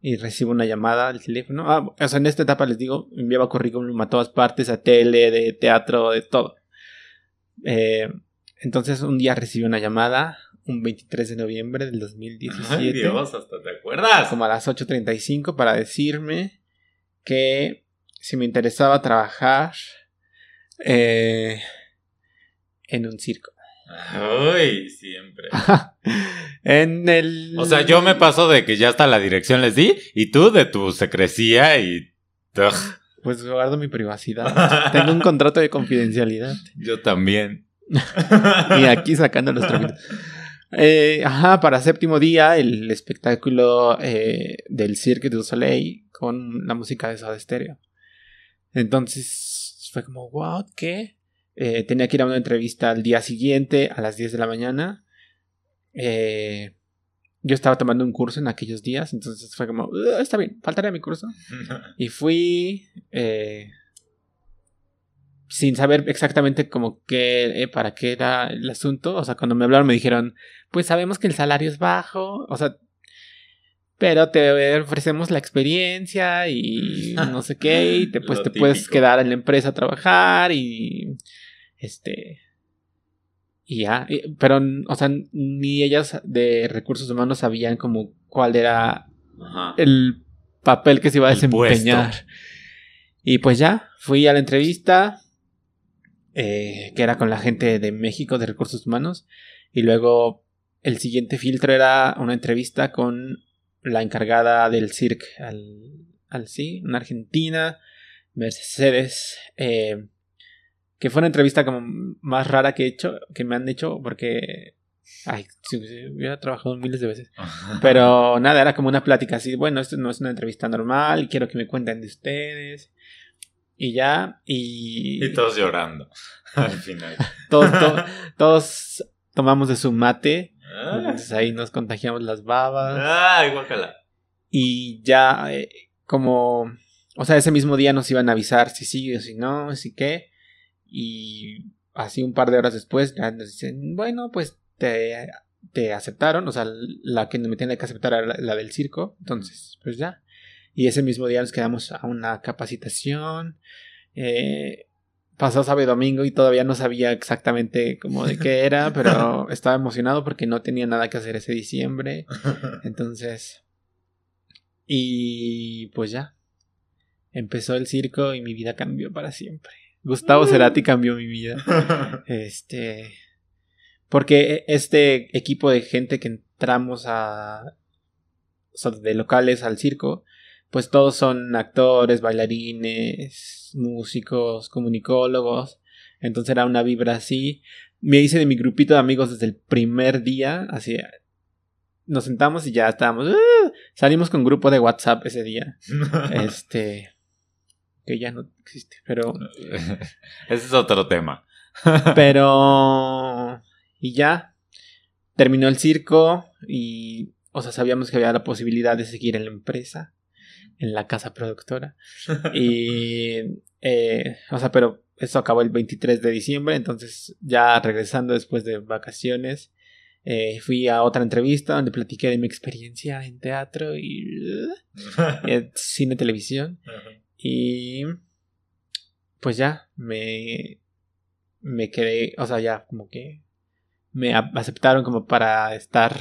y recibo una llamada al teléfono. Ah, o sea, en esta etapa les digo, enviaba currículum a todas partes, a tele, de teatro, de todo. Eh, entonces un día recibí una llamada, un 23 de noviembre del 2017 Ay, Dios, hasta te acuerdas. como a las 8.35 para decirme que si me interesaba trabajar eh, en un circo. Ay, siempre. en el... O sea, yo me paso de que ya hasta la dirección les di y tú de tu secrecía y... Ugh. Pues guardo mi privacidad. Tengo un contrato de confidencialidad. Yo también. Y aquí sacando los trapitos. Eh, ajá, para séptimo día, el espectáculo eh, del Cirque du Soleil con la música de Soda Stereo. Entonces fue como, wow, ¿qué? Eh, tenía que ir a una entrevista al día siguiente a las 10 de la mañana. Eh, yo estaba tomando un curso en aquellos días, entonces fue como, "Uh, está bien, faltaría mi curso. Y fui eh, sin saber exactamente como qué, eh, para qué era el asunto. O sea, cuando me hablaron me dijeron, pues sabemos que el salario es bajo, o sea, pero te ofrecemos la experiencia y no sé qué, y te, pues, te puedes quedar en la empresa a trabajar y este... Y ya, pero, o sea, ni ellas de recursos humanos sabían como cuál era Ajá. el papel que se iba a El desempeñar. puesto. Y pues ya, fui a la entrevista, eh, que era con la gente de México de Recursos Humanos, y luego el siguiente filtro era una entrevista con la encargada del circo al, al sí, una argentina, Mercedes, eh, que fue una entrevista como más rara que he hecho, que me han hecho, porque, ay, si hubiera trabajado miles de veces. Pero nada, era como una plática así. Bueno, esto no es una entrevista normal. Quiero que me cuenten de ustedes. Y ya. Y, Y todos llorando al final. todos, to- todos tomamos de su mate. Ah. Entonces ahí nos contagiamos las babas. Ay, guácala. Y ya, eh, como, o sea, ese mismo día nos iban a avisar si sí o si no, si qué. Y así un par de horas después ya nos dicen, bueno, pues te, te aceptaron. O sea, la que me tiene que aceptar era la, la del circo. Entonces, pues ya. Y ese mismo día nos quedamos a una capacitación. Eh, pasó sábado y domingo y todavía no sabía exactamente cómo de qué era, pero estaba emocionado porque no tenía nada que hacer ese diciembre. Entonces, y pues ya. Empezó el circo y mi vida cambió para siempre. Gustavo Cerati cambió mi vida. Este. Porque este equipo de gente que entramos a. o sea, de locales al circo, pues todos son actores, bailarines, músicos, comunicólogos. Entonces era una vibra así. Me hice de mi grupito de amigos desde el primer día. Así. Nos sentamos y ya estábamos. ¡ah! Salimos con grupo de WhatsApp ese día. Este. Que ya no existe. Pero. Ese es otro tema. Pero. Y ya. Terminó el circo. Y. O sea, sabíamos que había la posibilidad de seguir en la empresa. En la casa productora. Y. eh, o sea, pero eso acabó el 23 de diciembre. Entonces, ya regresando después de vacaciones. eh, fui a otra entrevista donde platiqué de mi experiencia en teatro y eh, cine, televisión. Y pues ya, me, me quedé, o sea, ya como que me aceptaron como para estar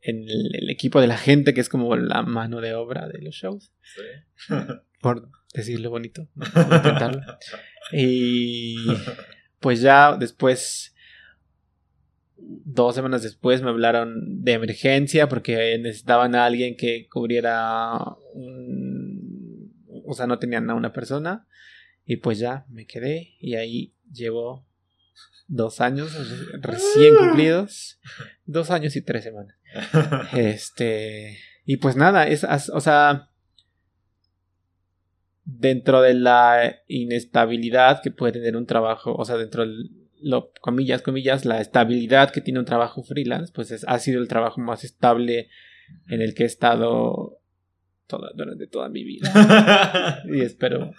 en el, el equipo de la gente, que es como la mano de obra de los shows, por decirlo bonito, intentarlo. Y pues ya después, dos semanas después, me hablaron de emergencia porque necesitaban a alguien que cubriera un... O sea, no tenían a una persona. Y pues ya me quedé y ahí llevo dos años re- recién cumplidos. Dos años y tres semanas. Este. Y pues nada, es, o sea. Dentro de la inestabilidad que puede tener un trabajo, o sea, dentro del, lo, comillas, comillas, la estabilidad que tiene un trabajo freelance, pues es- ha sido el trabajo más estable en el que he estado toda, durante toda mi vida. Y espero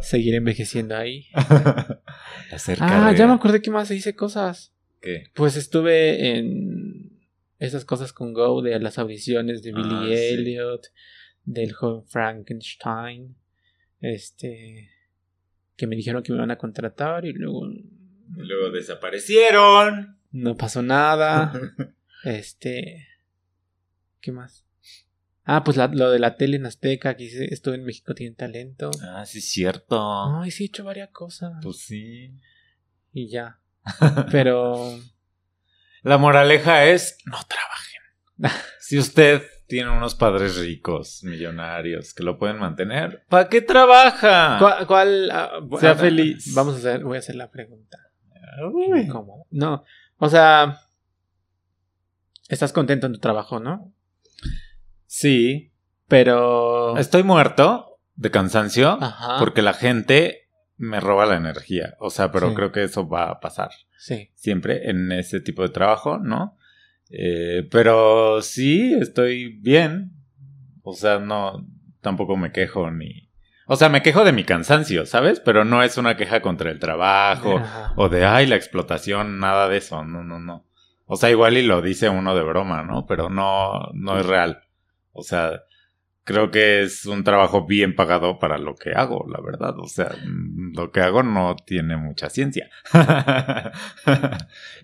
seguir envejeciendo ahí. Acerca Ah, de- ya me acordé que más hice cosas. ¿Qué? Pues estuve en esas cosas con Go de las audiciones de Billy Ah, sí. Elliot, del joven Frankenstein, este, que me dijeron que me iban a contratar y luego Luego desaparecieron. no pasó nada, este, ¿qué más? Ah, pues la- lo de la tele en Azteca, que estuve en México Tiene Talento. Ah, sí, es cierto. Ay, sí, he hecho varias cosas. Pues sí. Y ya. Pero La moraleja es no trabajen. si usted tiene unos padres ricos, millonarios, que lo pueden mantener, ¿para qué trabaja? ¿Cuál? cuál, ah, Sea feliz. Vamos a hacer, voy a hacer la pregunta. Uy. No, o sea, estás contento en tu trabajo, ¿no? Sí, Pero. estoy muerto de cansancio Ajá. porque la gente me roba la energía. O sea, pero Sí. creo que eso va a pasar Sí. siempre en ese tipo de trabajo, ¿no? Eh, pero sí, estoy bien. O sea, no, tampoco me quejo ni... O sea, me quejo de mi cansancio, ¿sabes? Pero no es una queja contra el trabajo Ajá. o de, ay, la explotación, nada de eso, no, no, no. O sea, igual y lo dice uno de broma, ¿no? Pero no, no es real. O sea, creo que es un trabajo bien pagado para lo que hago, la verdad. O sea, lo que hago no tiene mucha ciencia.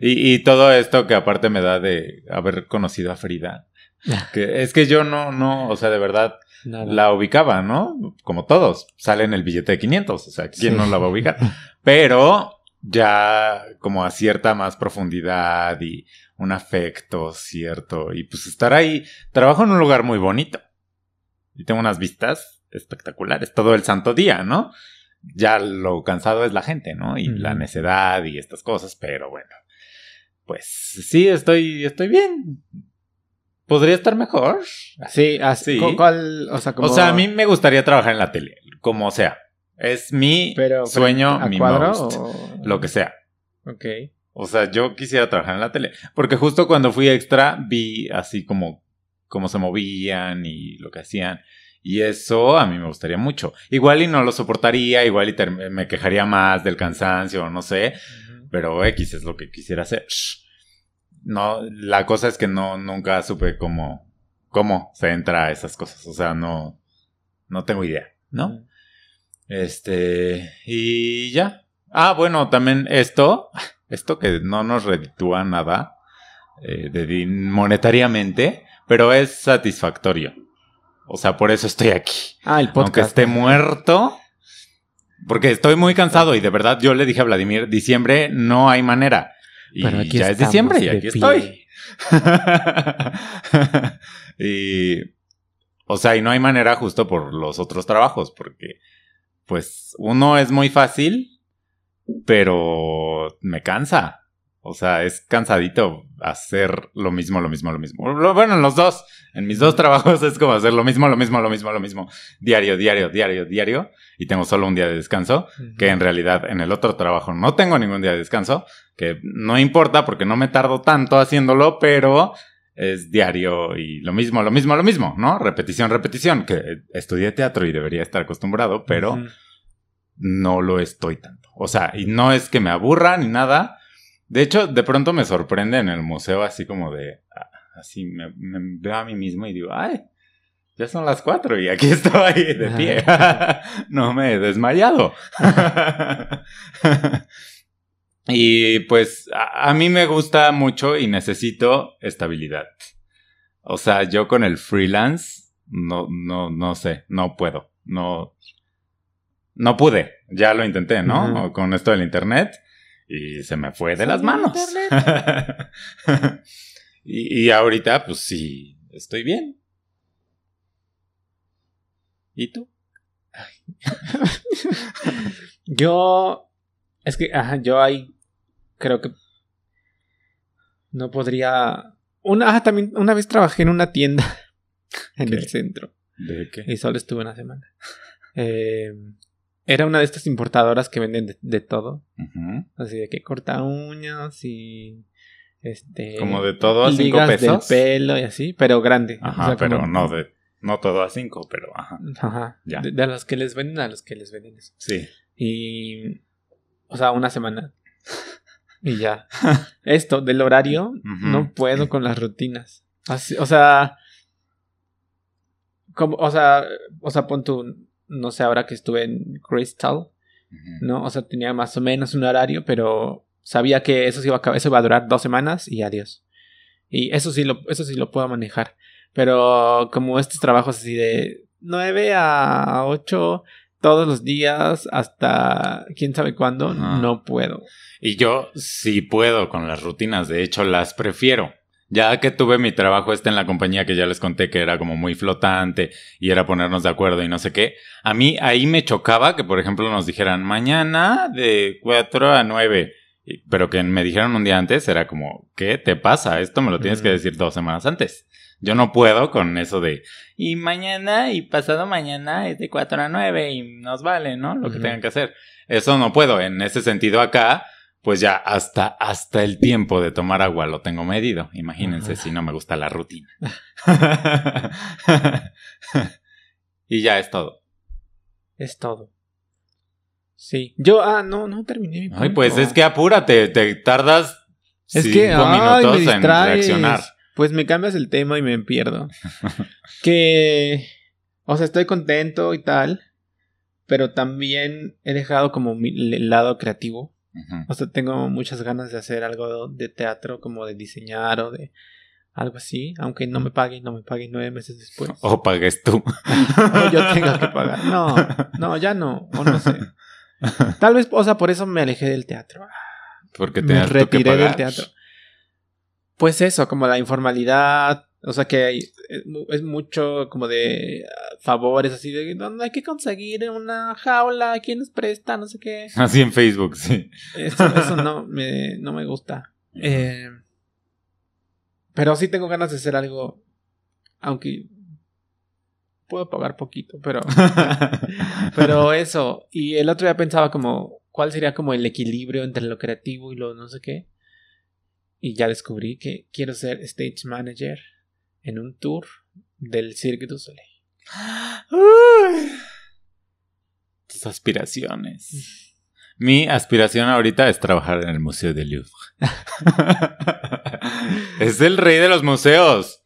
y, y todo esto que aparte me da de haber conocido a Frida. Que es que yo no, no, o sea, de verdad Nada. la ubicaba, ¿no? Como todos, sale en el billete de 500, o sea, ¿quién Sí. no la va a ubicar? Pero ya como a cierta más profundidad y un afecto cierto, y pues estar ahí, trabajo en un lugar muy bonito y tengo unas vistas espectaculares todo el santo día, ¿no? Ya lo cansado es la gente, ¿no? Y la necedad y estas cosas, pero bueno, pues sí, estoy, estoy bien. ¿Podría estar mejor? Sí, así. Sí. cu- ¿Cuál? O sea, como. O sea, a mí me gustaría trabajar en la tele, como sea. Es mi Pero, sueño, ¿A mi cuadro? most, o- lo que sea. Ok. O sea, yo quisiera trabajar en la tele. Porque justo cuando fui extra vi así como cómo se movían y lo que hacían. Y eso a mí me gustaría mucho. Igual y no lo soportaría, igual y me quejaría más del cansancio, no sé. Pero X es lo que quisiera hacer. No, la cosa es que no, nunca supe cómo, cómo se entra a esas cosas. O sea, no, no tengo idea, ¿no? Este, y ya. Ah, bueno, también esto, esto que no nos reditúa nada eh, de monetariamente, pero es satisfactorio. O sea, por eso estoy aquí. Ah, el podcast. Aunque esté muerto. Porque estoy muy cansado y de verdad yo le dije a Vladimir, diciembre no hay manera. Y ya es diciembre y aquí estoy. y, o sea, y no hay manera justo por los otros trabajos, porque pues uno es muy fácil, pero me cansa. O sea, es cansadito hacer lo mismo, lo mismo, lo mismo. Bueno, en los dos, en mis dos trabajos es como hacer lo mismo, lo mismo, lo mismo, lo mismo. Diario, diario, diario, diario. Y tengo solo un día de descanso, que en realidad en el otro trabajo no tengo ningún día de descanso, que no importa porque no me tardo tanto haciéndolo, pero es diario y lo mismo, lo mismo, lo mismo, ¿no? Repetición, repetición, que estudié teatro y debería estar acostumbrado, pero no lo estoy tanto. O sea, y no es que me aburra ni nada de hecho, de pronto me sorprende en el museo así como de... Ah, así me, veo a mí mismo y digo, ay, ya son las cuatro y aquí estoy ahí de pie. no me he desmayado. y pues a, mí me gusta mucho y necesito estabilidad. O sea, yo con el freelance, no, no, no sé, no puedo. No, no pude. Ya lo intenté, ¿no? Con esto del internet y se me fue de las manos. y, ahorita, pues sí, estoy bien. ¿Y tú? yo, es que, ajá, yo ahí creo que no podría. Una, también una vez trabajé en una tienda en el centro. ¿De qué? Y solo estuve una semana. Eh, era una de estas importadoras que venden de, todo. Así de que corta uñas y. Este. Como de todo a cinco pesos. Del pelo y así, pero grande. Ajá, pero no de. No todo a cinco, pero ajá. Ajá. Ya. De, los que les venden a los que les venden eso. Sí. Y. O sea, una semana. y ya. Esto, del horario, no puedo con las rutinas. Así, o sea. Como, o sea, o sea, pon tu no sé, ahora que estuve en Crystal, ¿no? O sea, tenía más o menos un horario, pero sabía que eso, iba a, eso iba a durar dos semanas y adiós. Y eso sí lo, eso sí lo puedo manejar. Pero como estos trabajos así de 9 a 8 todos los días hasta quién sabe cuándo, no puedo. Y yo sí puedo con las rutinas, de hecho las prefiero. Ya que tuve mi trabajo este en la compañía que ya les conté que era como muy flotante y era ponernos de acuerdo y no sé qué, a mí ahí me chocaba que por ejemplo nos dijeran mañana de 4 a 9, pero que me dijeron un día antes era como, ¿qué te pasa? Esto me lo tienes que decir dos semanas antes. Yo no puedo con eso de, y mañana y pasado mañana es de 4 a 9 y nos vale, ¿no? Lo que tengan que hacer. Eso no puedo. En ese sentido acá, pues ya hasta, hasta el tiempo de tomar agua lo tengo medido. Imagínense si no me gusta la rutina. y ya es todo. Es todo. Sí. Yo, ah, no, no terminé mi Ay, pues es que apúrate, te tardas es cinco que, minutos en reaccionar. Pues me cambias el tema y me pierdo. que, o sea, estoy contento y tal, pero también he dejado como mi lado creativo o sea, tengo muchas ganas de hacer algo de teatro, como de diseñar o de algo así, aunque no me paguen, no me paguen nueve meses después. O pagues tú. o yo tenga que pagar. No, no, ya no, o no sé. Tal vez, o sea, por eso me alejé del teatro. Porque te me retiré del teatro. Pues eso, como la informalidad, o sea que hay, es mucho como de ah, favores así de donde hay que conseguir una jaula, quién nos presta, no sé qué. Así en Facebook, sí. Eso, no, me, no me gusta. Eh, pero sí tengo ganas de hacer algo, aunque puedo pagar poquito, pero... pero eso. Y el otro día pensaba como, ¿cuál sería como el equilibrio entre lo creativo y lo no sé qué? y ya descubrí que quiero ser stage manager en un tour del Cirque du Soleil. Tus aspiraciones. Mi aspiración ahorita es trabajar en el Museo del Louvre. es el rey de los museos.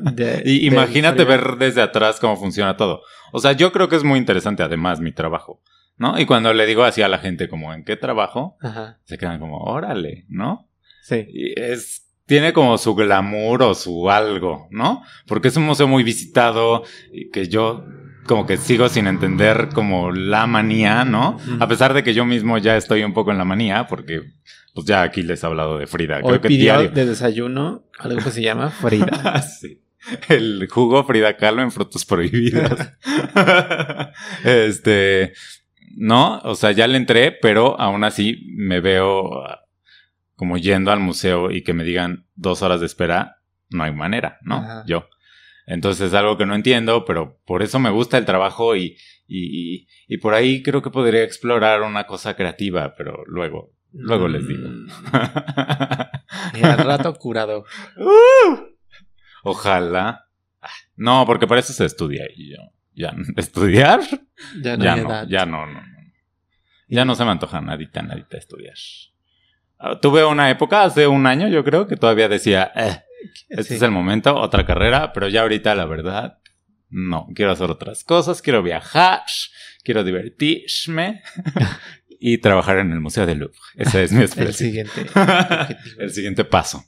De- Y imagínate ver desde atrás cómo funciona todo. O sea, yo creo que es muy interesante además mi trabajo, ¿no? Y cuando le digo así a la gente como, ¿en qué trabajo? Ajá, Se quedan como, órale, ¿no? sí. Y es, tiene como su glamour o su algo, ¿no? Porque es un museo muy visitado y que yo como que sigo sin entender como la manía, ¿no? A pesar de que yo mismo ya estoy un poco en la manía porque pues ya aquí les he hablado de Frida, Hoy creo que pidió diario. de desayuno algo que se llama Frida. Sí. El jugo Frida Kahlo en frutos prohibidos. este, no, o sea, ya le entré, pero aún así me veo ah, como yendo al museo y que me digan dos horas de espera, no hay manera, ¿no? Ajá. Yo. Entonces es algo que no entiendo, pero por eso me gusta el trabajo y, y, y- por ahí creo que podría explorar una cosa creativa, pero luego, luego les digo. Mm, y al rato curado. Ojalá. Ah, No, porque para eso se estudia y yo. Ya, ¿Estudiar? Ya no ya no, ya no, no, no. Ya no se me antoja nadita, nadita estudiar. Ah, Tuve una época, hace un año yo creo, que todavía decía, eh, este Sí. es el momento, otra carrera, pero ya ahorita la verdad, no, quiero hacer otras cosas, quiero viajar, quiero divertirme y trabajar en el Museo del Louvre. Esa es mi El expresión. siguiente. objetivo. el siguiente paso.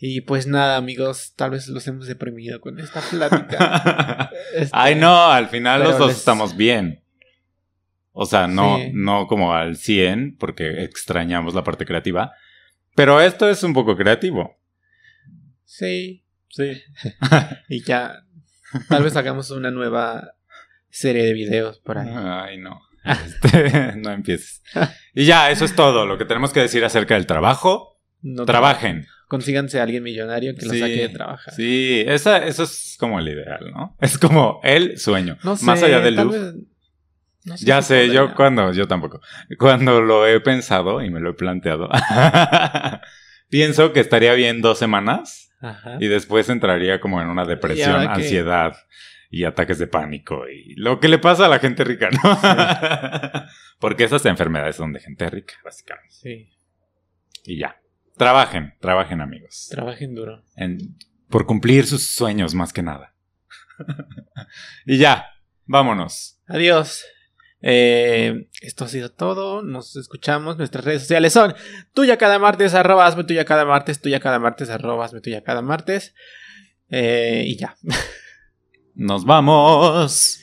Y pues nada, amigos, tal vez los hemos deprimido con esta plática. Este, Ay, no, al final los dos les- estamos bien. O sea, no, Sí. no como al 100, porque extrañamos la parte creativa. Pero esto es un poco creativo. Sí. Sí. Y ya. Tal vez hagamos una nueva serie de videos por ahí. Ay, no. Este, no empieces. Y ya, eso es todo lo que tenemos que decir acerca del trabajo. No Trabajen. Consíganse a alguien millonario que lo Sí, saque de trabajar. Sí, esa, eso es como el ideal, ¿no? Es como el sueño. No sé, Más allá del vez- no sé Ya si sé, yo cuando, yo tampoco. Cuando lo he pensado y me lo he planteado, pienso que estaría bien dos semanas Ajá. y después entraría como en una depresión, ansiedad y ataques de pánico y lo que le pasa a la gente rica, ¿no? Porque esas enfermedades son de gente rica, básicamente. Sí. Y ya. Trabajen, trabajen amigos. Trabajen duro. En- por cumplir sus sueños más que nada. y ya, vámonos. Adiós. Eh, esto ha sido todo. Nos escuchamos. Nuestras redes sociales son tuya cada martes, arroba hazme tuya cada martes, tuya cada martes, arroba hazme tuya cada martes. Eh, y ya. Nos vamos.